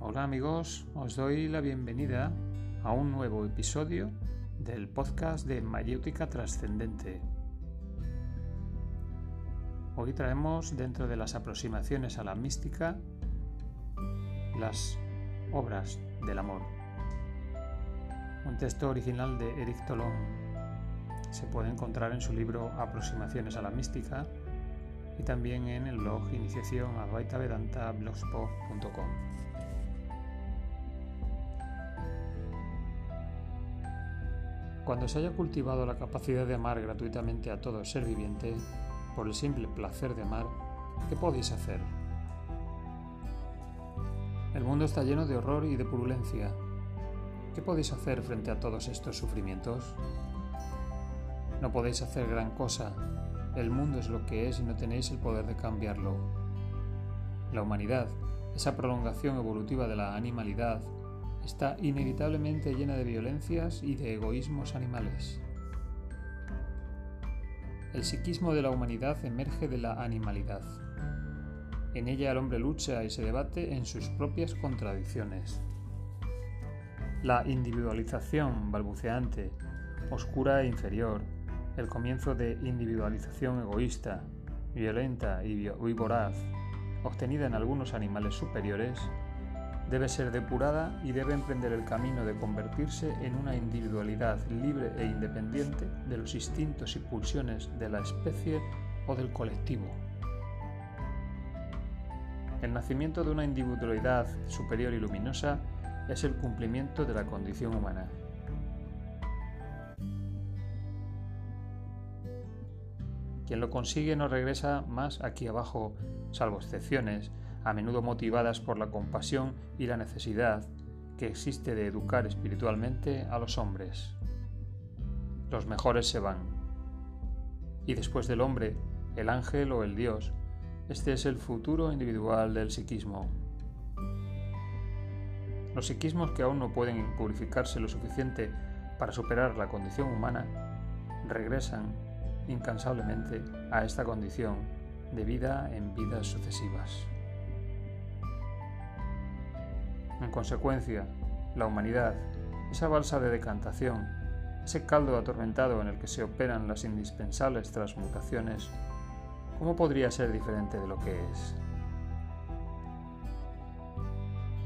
Hola amigos, os doy la bienvenida a un nuevo episodio del podcast de Mayéutica Trascendente. Hoy traemos dentro de las aproximaciones a la mística las obras del amor. Un texto original de Eric Tolón se puede encontrar en su libro Aproximaciones a la mística y también en el blog iniciación a blogspot.com. Cuando se haya cultivado la capacidad de amar gratuitamente a todo ser viviente, por el simple placer de amar, ¿qué podéis hacer? El mundo está lleno de horror y de purulencia. ¿Qué podéis hacer frente a todos estos sufrimientos? No podéis hacer gran cosa. El mundo es lo que es y no tenéis el poder de cambiarlo. La humanidad, esa prolongación evolutiva de la animalidad, está inevitablemente llena de violencias y de egoísmos animales. El psiquismo de la humanidad emerge de la animalidad. En ella el hombre lucha y se debate en sus propias contradicciones. La individualización balbuceante, oscura e inferior, el comienzo de individualización egoísta, violenta y voraz, obtenida en algunos animales superiores, debe ser depurada y debe emprender el camino de convertirse en una individualidad libre e independiente de los instintos y pulsiones de la especie o del colectivo. El nacimiento de una individualidad superior y luminosa es el cumplimiento de la condición humana. Quien lo consigue no regresa más aquí abajo, salvo excepciones, a menudo motivadas por la compasión y la necesidad que existe de educar espiritualmente a los hombres. Los mejores se van. Y después del hombre, el ángel o el Dios, este es el futuro individual del psiquismo. Los psiquismos que aún no pueden purificarse lo suficiente para superar la condición humana, regresan incansablemente a esta condición de vida en vidas sucesivas. En consecuencia, la humanidad, esa balsa de decantación, ese caldo atormentado en el que se operan las indispensables transmutaciones, ¿cómo podría ser diferente de lo que es?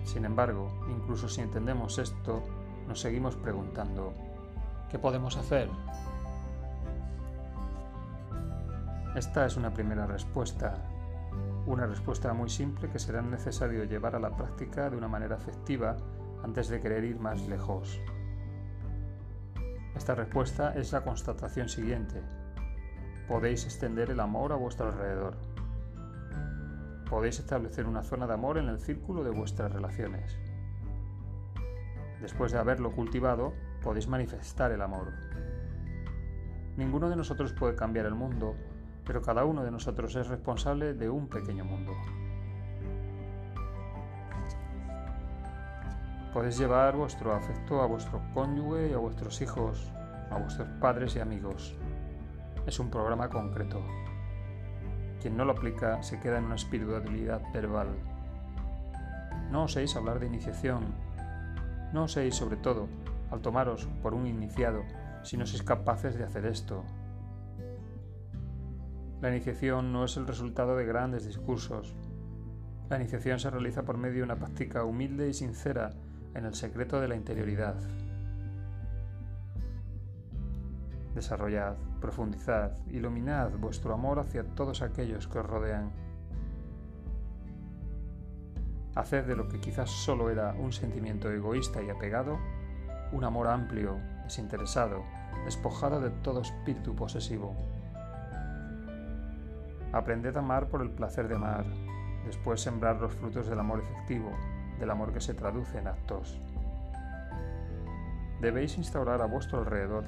Sin embargo, incluso si entendemos esto, nos seguimos preguntando, ¿qué podemos hacer? Esta es una primera respuesta una respuesta muy simple que será necesario llevar a la práctica de una manera efectiva antes de querer ir más lejos. Esta respuesta es la constatación siguiente. Podéis extender el amor a vuestro alrededor. Podéis establecer una zona de amor en el círculo de vuestras relaciones. Después de haberlo cultivado, podéis manifestar el amor. Ninguno de nosotros puede cambiar el mundo pero cada uno de nosotros es responsable de un pequeño mundo. Podéis llevar vuestro afecto a vuestro cónyuge y a vuestros hijos, a vuestros padres y amigos. Es un programa concreto. Quien no lo aplica se queda en una espiritualidad verbal. No oséis hablar de iniciación. No oséis, sobre todo, al tomaros por un iniciado, si no sois capaces de hacer esto, la iniciación no es el resultado de grandes discursos. La iniciación se realiza por medio de una práctica humilde y sincera en el secreto de la interioridad. Desarrollad, profundizad, iluminad vuestro amor hacia todos aquellos que os rodean. Haced de lo que quizás solo era un sentimiento egoísta y apegado, un amor amplio, desinteresado, despojado de todo espíritu posesivo. Aprended a amar por el placer de amar, después sembrar los frutos del amor efectivo, del amor que se traduce en actos. Debéis instaurar a vuestro alrededor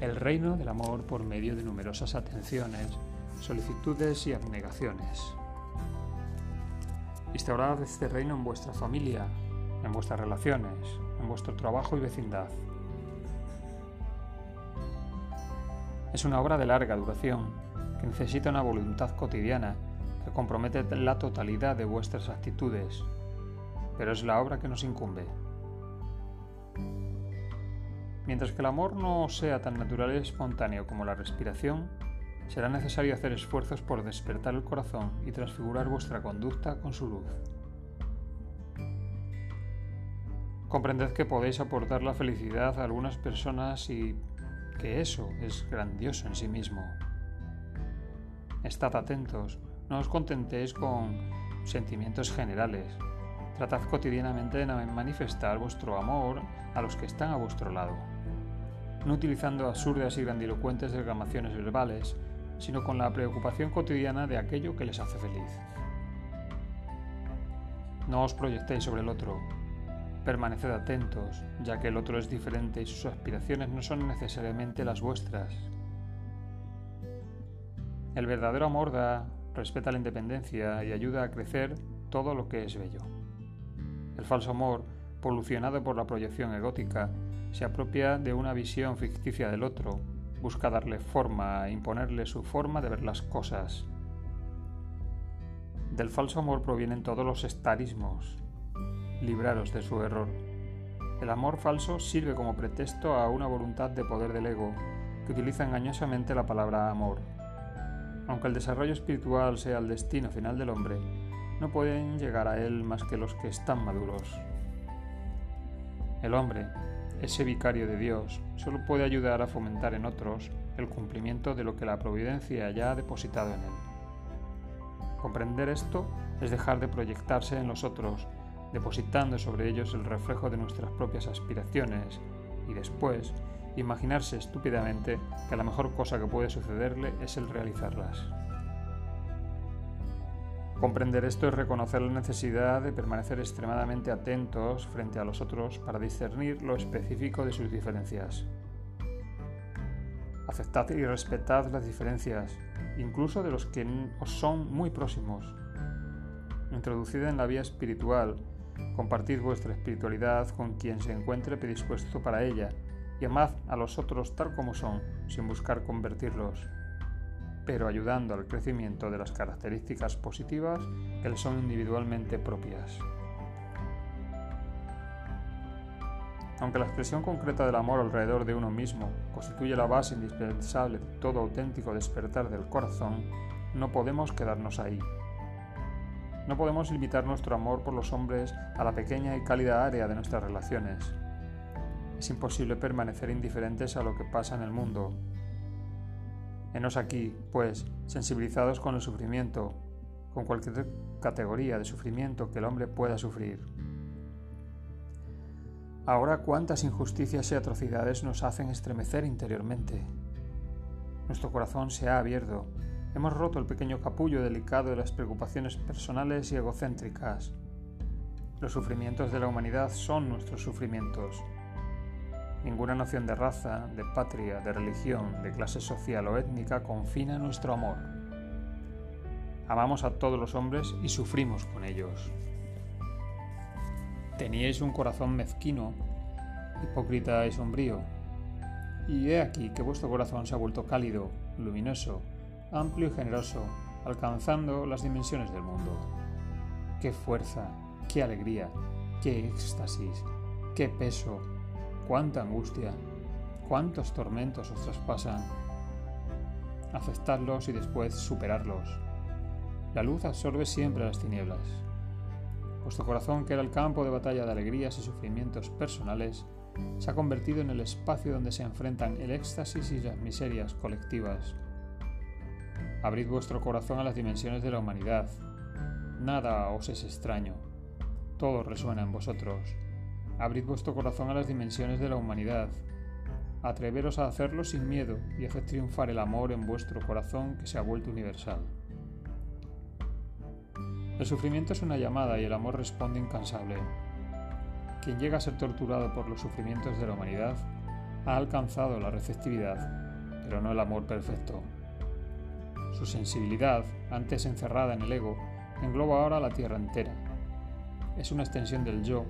el reino del amor por medio de numerosas atenciones, solicitudes y abnegaciones. Instaurad este reino en vuestra familia, en vuestras relaciones, en vuestro trabajo y vecindad. Es una obra de larga duración, que necesita una voluntad cotidiana que compromete la totalidad de vuestras actitudes, pero es la obra que nos incumbe. Mientras que el amor no sea tan natural y espontáneo como la respiración, será necesario hacer esfuerzos por despertar el corazón y transfigurar vuestra conducta con su luz. Comprended que podéis aportar la felicidad a algunas personas y que eso es grandioso en sí mismo. Estad atentos, no os contentéis con sentimientos generales. Tratad cotidianamente de manifestar vuestro amor a los que están a vuestro lado, no utilizando absurdas y grandilocuentes declamaciones verbales, sino con la preocupación cotidiana de aquello que les hace feliz. No os proyectéis sobre el otro, permaneced atentos, ya que el otro es diferente y sus aspiraciones no son necesariamente las vuestras. El verdadero amor da, respeta la independencia y ayuda a crecer todo lo que es bello. El falso amor, polucionado por la proyección egótica, se apropia de una visión ficticia del otro, busca darle forma, imponerle su forma de ver las cosas. Del falso amor provienen todos los estarismos. Libraros de su error. El amor falso sirve como pretexto a una voluntad de poder del ego que utiliza engañosamente la palabra amor. Aunque el desarrollo espiritual sea el destino final del hombre, no pueden llegar a él más que los que están maduros. El hombre, ese vicario de Dios solo puede ayudar a fomentar en otros el cumplimiento de lo que la providencia ya ha depositado en él. Comprender esto es dejar de proyectarse en los otros, depositando sobre ellos el reflejo de nuestras propias aspiraciones y después imaginarse estúpidamente que la mejor cosa que puede sucederle es el realizarlas. Comprender esto es reconocer la necesidad de permanecer extremadamente atentos frente a los otros para discernir lo específico de sus diferencias. Aceptad y respetad las diferencias, incluso de los que os son muy próximos. Introducid en la vía espiritual, compartid vuestra espiritualidad con quien se encuentre predispuesto para ella y amad a los otros tal como son, sin buscar convertirlos pero ayudando al crecimiento de las características positivas que le son individualmente propias. Aunque la expresión concreta del amor alrededor de uno mismo constituye la base indispensable de todo auténtico despertar del corazón, no podemos quedarnos ahí. No podemos limitar nuestro amor por los hombres a la pequeña y cálida área de nuestras relaciones. Es imposible permanecer indiferentes a lo que pasa en el mundo, Henos aquí, pues, sensibilizados con el sufrimiento, con cualquier categoría de sufrimiento que el hombre pueda sufrir. Ahora cuántas injusticias y atrocidades nos hacen estremecer interiormente. Nuestro corazón se ha abierto, hemos roto el pequeño capullo delicado de las preocupaciones personales y egocéntricas. Los sufrimientos de la humanidad son nuestros sufrimientos. Ninguna noción de raza, de patria, de religión, de clase social o étnica confina nuestro amor. Amamos a todos los hombres y sufrimos con ellos. Teníais un corazón mezquino, hipócrita y sombrío. Y he aquí que vuestro corazón se ha vuelto cálido, luminoso, amplio y generoso, alcanzando las dimensiones del mundo. ¡Qué fuerza! ¡Qué alegría! ¡Qué éxtasis! ¡Qué peso! Cuánta angustia, cuántos tormentos os traspasan. Aceptarlos y después superarlos. La luz absorbe siempre las tinieblas. Vuestro corazón, que era el campo de batalla de alegrías y sufrimientos personales, se ha convertido en el espacio donde se enfrentan el éxtasis y las miserias colectivas. Abrid vuestro corazón a las dimensiones de la humanidad. Nada os es extraño. Todo resuena en vosotros. Abrid vuestro corazón a las dimensiones de la humanidad. Atreveros a hacerlo sin miedo y haced triunfar el amor en vuestro corazón que se ha vuelto universal. El sufrimiento es una llamada y el amor responde incansable. Quien llega a ser torturado por los sufrimientos de la humanidad ha alcanzado la receptividad, pero no el amor perfecto. Su sensibilidad, antes encerrada en el ego, engloba ahora la tierra entera. Es una extensión del yo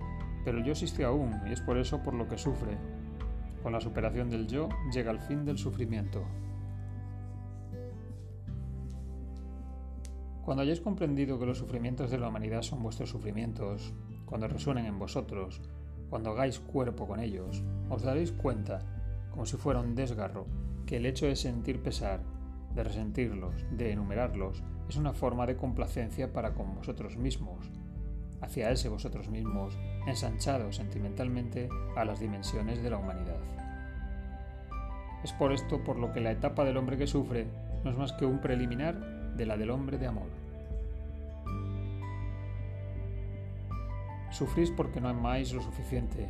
pero el yo existe aún y es por eso por lo que sufre. Con la superación del yo llega el fin del sufrimiento. Cuando hayáis comprendido que los sufrimientos de la humanidad son vuestros sufrimientos, cuando resuenen en vosotros, cuando hagáis cuerpo con ellos, os daréis cuenta, como si fuera un desgarro, que el hecho de sentir pesar, de resentirlos, de enumerarlos, es una forma de complacencia para con vosotros mismos, hacia ese vosotros mismos, ensanchados sentimentalmente a las dimensiones de la humanidad. Es por esto por lo que la etapa del hombre que sufre no es más que un preliminar de la del hombre de amor. Sufrís porque no amáis lo suficiente.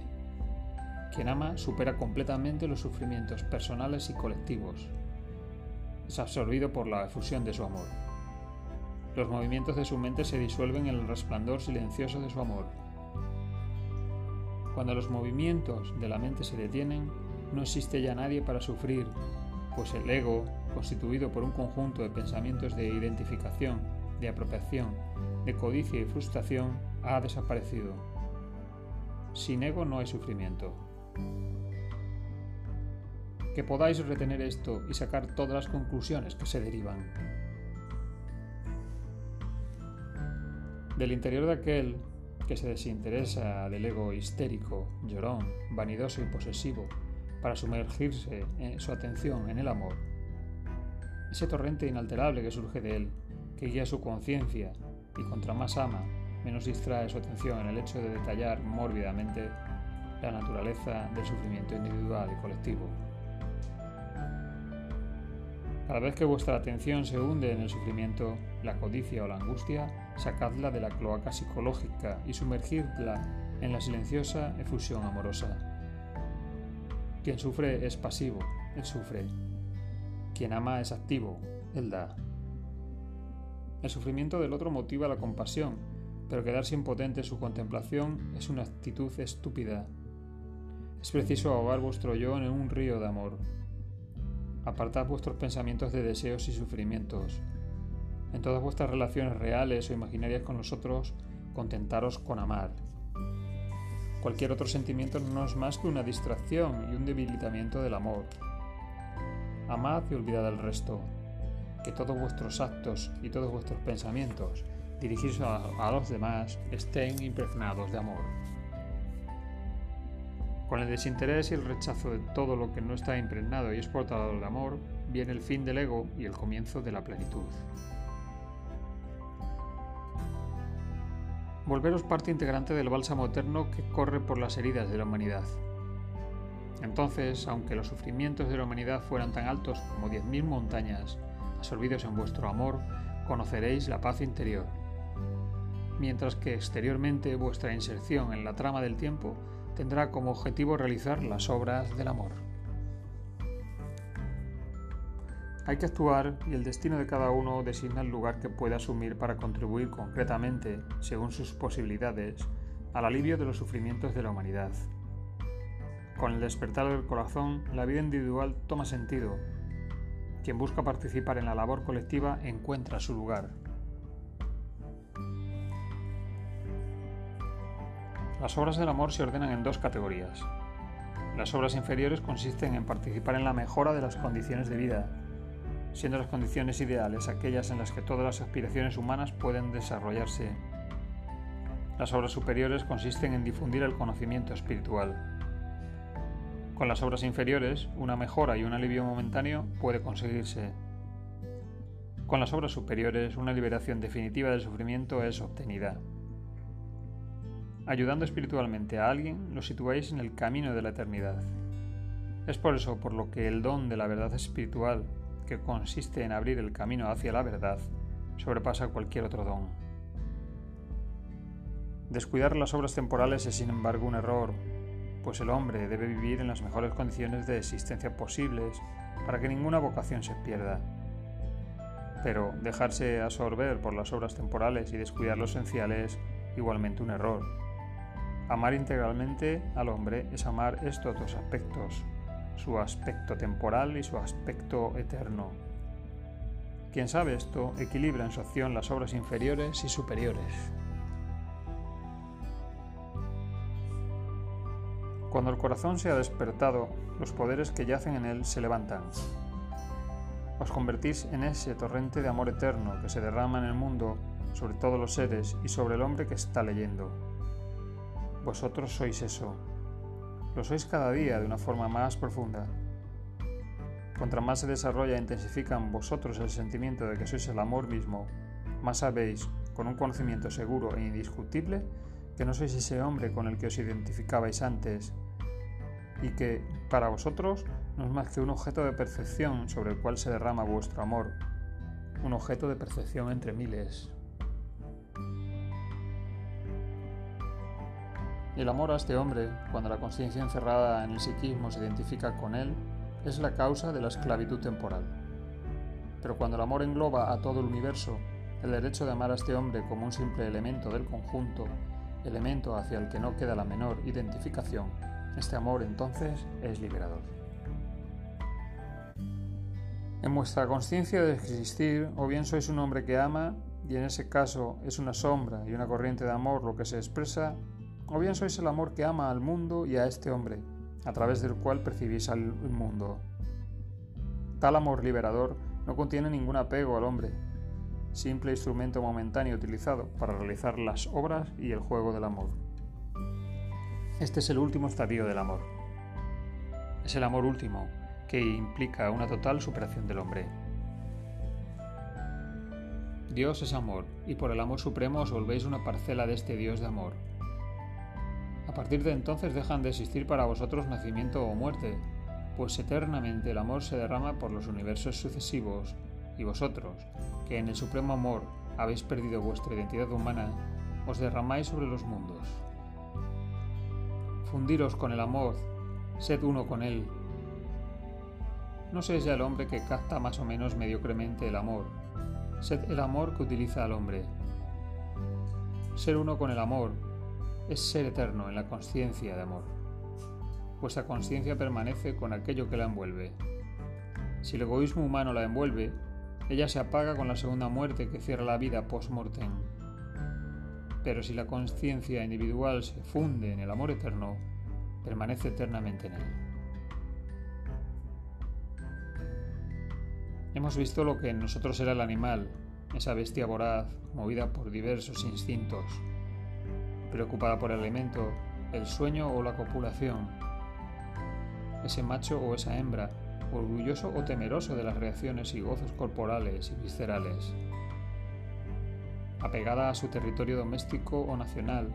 Quien ama supera completamente los sufrimientos personales y colectivos. Es absorbido por la efusión de su amor. Los movimientos de su mente se disuelven en el resplandor silencioso de su amor. Cuando los movimientos de la mente se detienen, no existe ya nadie para sufrir, pues el ego, constituido por un conjunto de pensamientos de identificación, de apropiación, de codicia y frustración, ha desaparecido. Sin ego no hay sufrimiento. Que podáis retener esto y sacar todas las conclusiones que se derivan. Del interior de aquel que se desinteresa del ego histérico, llorón, vanidoso y posesivo, para sumergirse en su atención en el amor, ese torrente inalterable que surge de él, que guía su conciencia y contra más ama, menos distrae su atención en el hecho de detallar mórbidamente la naturaleza del sufrimiento individual y colectivo. Cada vez que vuestra atención se hunde en el sufrimiento, la codicia o la angustia, sacadla de la cloaca psicológica y sumergidla en la silenciosa efusión amorosa. Quien sufre es pasivo, él sufre. Quien ama es activo, él da. El sufrimiento del otro motiva la compasión, pero quedarse impotente en su contemplación es una actitud estúpida. Es preciso ahogar vuestro yo en un río de amor. Apartad vuestros pensamientos de deseos y sufrimientos. En todas vuestras relaciones reales o imaginarias con los otros, contentaros con amar. Cualquier otro sentimiento no es más que una distracción y un debilitamiento del amor. Amad y olvidad el resto. Que todos vuestros actos y todos vuestros pensamientos dirigidos a, a los demás estén impregnados de amor. Con el desinterés y el rechazo de todo lo que no está impregnado y exportado del amor, viene el fin del ego y el comienzo de la plenitud. Volveros parte integrante del bálsamo eterno que corre por las heridas de la humanidad. Entonces, aunque los sufrimientos de la humanidad fueran tan altos como diez mil montañas, absorbidos en vuestro amor, conoceréis la paz interior. Mientras que exteriormente vuestra inserción en la trama del tiempo tendrá como objetivo realizar las obras del amor. Hay que actuar y el destino de cada uno designa el lugar que puede asumir para contribuir concretamente, según sus posibilidades, al alivio de los sufrimientos de la humanidad. Con el despertar del corazón, la vida individual toma sentido. Quien busca participar en la labor colectiva encuentra su lugar. Las obras del amor se ordenan en dos categorías. Las obras inferiores consisten en participar en la mejora de las condiciones de vida, siendo las condiciones ideales aquellas en las que todas las aspiraciones humanas pueden desarrollarse. Las obras superiores consisten en difundir el conocimiento espiritual. Con las obras inferiores, una mejora y un alivio momentáneo puede conseguirse. Con las obras superiores, una liberación definitiva del sufrimiento es obtenida. Ayudando espiritualmente a alguien, lo situáis en el camino de la eternidad. Es por eso por lo que el don de la verdad espiritual, que consiste en abrir el camino hacia la verdad, sobrepasa cualquier otro don. Descuidar las obras temporales es sin embargo un error, pues el hombre debe vivir en las mejores condiciones de existencia posibles para que ninguna vocación se pierda. Pero dejarse absorber por las obras temporales y descuidar lo esencial es igualmente un error Amar integralmente al hombre es amar estos dos aspectos, su aspecto temporal y su aspecto eterno. Quien sabe esto equilibra en su acción las obras inferiores y superiores. Cuando el corazón se ha despertado, los poderes que yacen en él se levantan. os convertís en ese torrente de amor eterno que se derrama en el mundo sobre todos los seres y sobre el hombre que está leyendo. Vosotros sois eso. Lo sois cada día de una forma más profunda. Contra más se desarrolla e intensifica en vosotros el sentimiento de que sois el amor mismo, más sabéis, con un conocimiento seguro e indiscutible, que no sois ese hombre con el que os identificabais antes, y que, para vosotros, no es más que un objeto de percepción sobre el cual se derrama vuestro amor, un objeto de percepción entre miles. El amor a este hombre, cuando la conciencia encerrada en el psiquismo se identifica con él, es la causa de la esclavitud temporal. Pero cuando el amor engloba a todo el universo, el derecho de amar a este hombre como un simple elemento del conjunto, elemento hacia el que no queda la menor identificación, este amor entonces es liberador. En vuestra conciencia de existir, o bien sois un hombre que ama, y en ese caso es una sombra y una corriente de amor lo que se expresa, o bien sois el amor que ama al mundo y a este hombre, a través del cual percibís al mundo. Tal amor liberador no contiene ningún apego al hombre, simple instrumento momentáneo utilizado para realizar las obras y el juego del amor. Este es el último estadio del amor. Es el amor último, que implica una total superación del hombre. Dios es amor, y por el amor supremo os volvéis una parcela de este Dios de amor. Partir de entonces dejan de existir para vosotros nacimiento o muerte, pues eternamente el amor se derrama por los universos sucesivos, y vosotros, que en el supremo amor habéis perdido vuestra identidad humana, os derramáis sobre los mundos. Fundiros con el amor, sed uno con él, no seas ya el hombre que capta más o menos mediocremente el amor. Sed el amor que utiliza al hombre. Ser uno con el amor es ser eterno en la conciencia de amor. Vuestra conciencia permanece con aquello que la envuelve. Si el egoísmo humano la envuelve, ella se apaga con la segunda muerte que cierra la vida post-mortem. Pero si la conciencia individual se funde en el amor eterno, permanece eternamente en él. Hemos visto lo que en nosotros era el animal, esa bestia voraz, movida por diversos instintos, preocupada por el alimento, el sueño o la copulación, ese macho o esa hembra, orgulloso o temeroso de las reacciones y gozos corporales y viscerales, apegada a su territorio doméstico o nacional,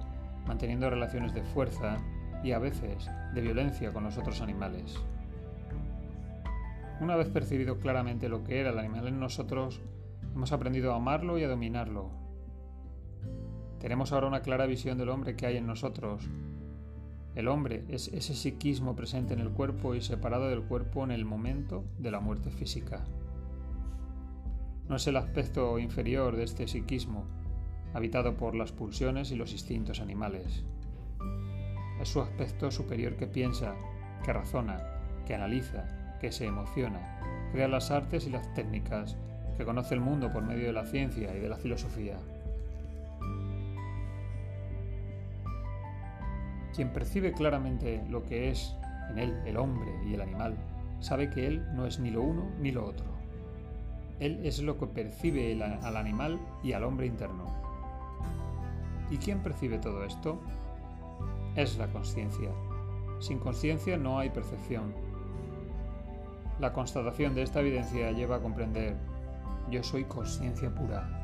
manteniendo relaciones de fuerza y a veces de violencia con los otros animales. Una vez percibido claramente lo que era el animal en nosotros, hemos aprendido a amarlo y a dominarlo. Tenemos ahora una clara visión del hombre que hay en nosotros. El hombre es ese psiquismo presente en el cuerpo y separado del cuerpo en el momento de la muerte física. No es el aspecto inferior de este psiquismo, habitado por las pulsiones y los instintos animales. Es su aspecto superior que piensa, que razona, que analiza, que se emociona, crea las artes y las técnicas, que conoce el mundo por medio de la ciencia y de la filosofía. Quien percibe claramente lo que es en él el hombre y el animal, sabe que él no es ni lo uno ni lo otro. Él es lo que percibe al animal y al hombre interno. ¿Y quién percibe todo esto? Es la conciencia. Sin conciencia no hay percepción, la constatación de esta evidencia lleva a comprender, yo soy conciencia pura.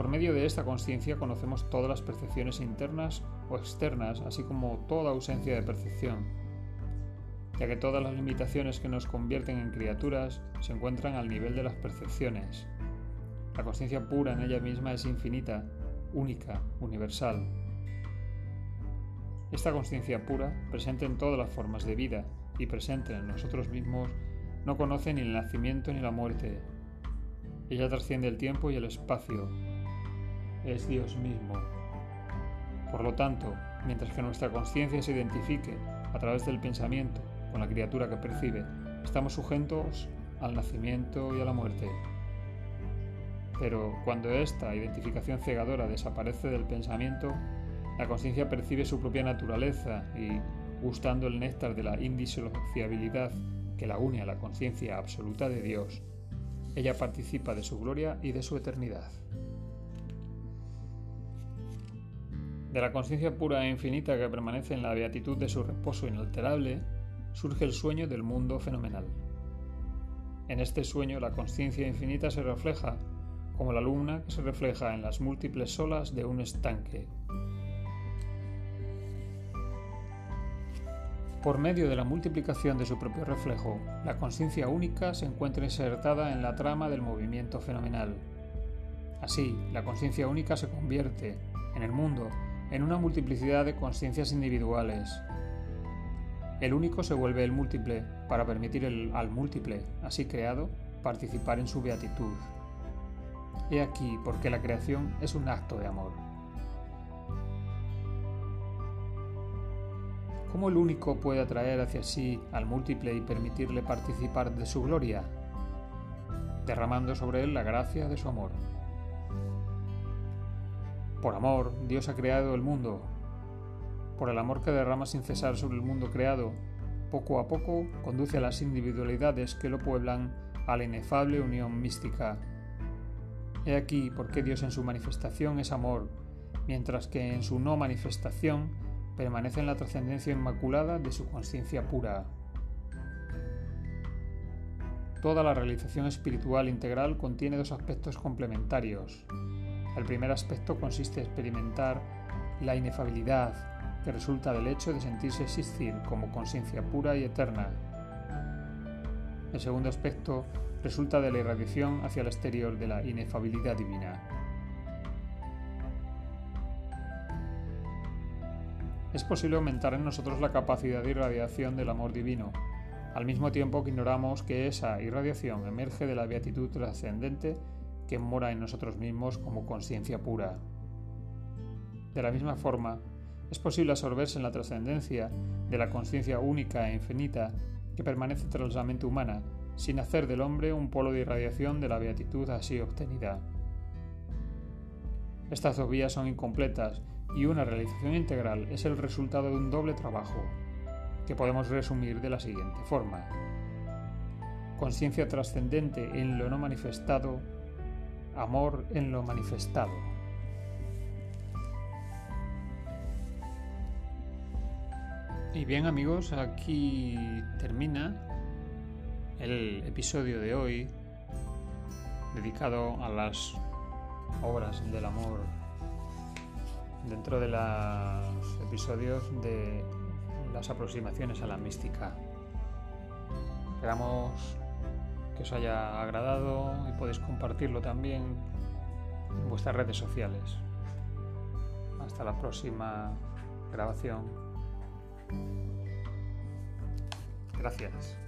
Por medio de esta conciencia conocemos todas las percepciones internas o externas, así como toda ausencia de percepción, ya que todas las limitaciones que nos convierten en criaturas se encuentran al nivel de las percepciones. La conciencia pura en ella misma es infinita, única, universal. Esta conciencia pura, presente en todas las formas de vida, y presente en nosotros mismos, no conoce ni el nacimiento ni la muerte. Ella trasciende el tiempo y el espacio. Es Dios mismo. Por lo tanto, mientras que nuestra conciencia se identifique a través del pensamiento con la criatura que percibe, estamos sujetos al nacimiento y a la muerte. Pero cuando esta identificación cegadora desaparece del pensamiento, la conciencia percibe su propia naturaleza y, gustando el néctar de la indisociabilidad que la une a la conciencia absoluta de Dios, ella participa de su gloria y de su eternidad. De la conciencia pura e infinita que permanece en la beatitud de su reposo inalterable, surge el sueño del mundo fenomenal. En este sueño la conciencia infinita se refleja como la luna que se refleja en las múltiples olas de un estanque. Por medio de la multiplicación de su propio reflejo, la conciencia única se encuentra insertada en la trama del movimiento fenomenal. Así, la conciencia única se convierte, en el mundo, en una multiplicidad de conciencias individuales. El único se vuelve el múltiple para permitir al múltiple, así creado, participar en su beatitud. He aquí porque la creación es un acto de amor. ¿Cómo el único puede atraer hacia sí al múltiple y permitirle participar de su gloria? Derramando sobre él la gracia de su amor. Por amor, Dios ha creado el mundo. Por el amor que derrama sin cesar sobre el mundo creado, poco a poco conduce a las individualidades que lo pueblan a la inefable unión mística. He aquí por qué Dios en su manifestación es amor, mientras que en su no manifestación permanece en la trascendencia inmaculada de su conciencia pura. Toda la realización espiritual integral contiene dos aspectos complementarios. El primer aspecto consiste en experimentar la inefabilidad que resulta del hecho de sentirse existir como conciencia pura y eterna. El segundo aspecto resulta de la irradiación hacia el exterior de la inefabilidad divina. Es posible aumentar en nosotros la capacidad de irradiación del amor divino, al mismo tiempo que ignoramos que esa irradiación emerge de la beatitud trascendente que mora en nosotros mismos como conciencia pura. De la misma forma, es posible absorberse en la trascendencia de la conciencia única e infinita que permanece tras la mente humana, sin hacer del hombre un polo de irradiación de la beatitud así obtenida. Estas dos vías son incompletas y una realización integral es el resultado de un doble trabajo, que podemos resumir de la siguiente forma. Conciencia trascendente en lo no manifestado amor en lo manifestado. Y bien amigos, aquí termina el episodio de hoy dedicado a las obras del amor dentro de los episodios de las aproximaciones a la mística. Esperamos que os haya agradado y podéis compartirlo también en vuestras redes sociales. Hasta la próxima grabación. Gracias.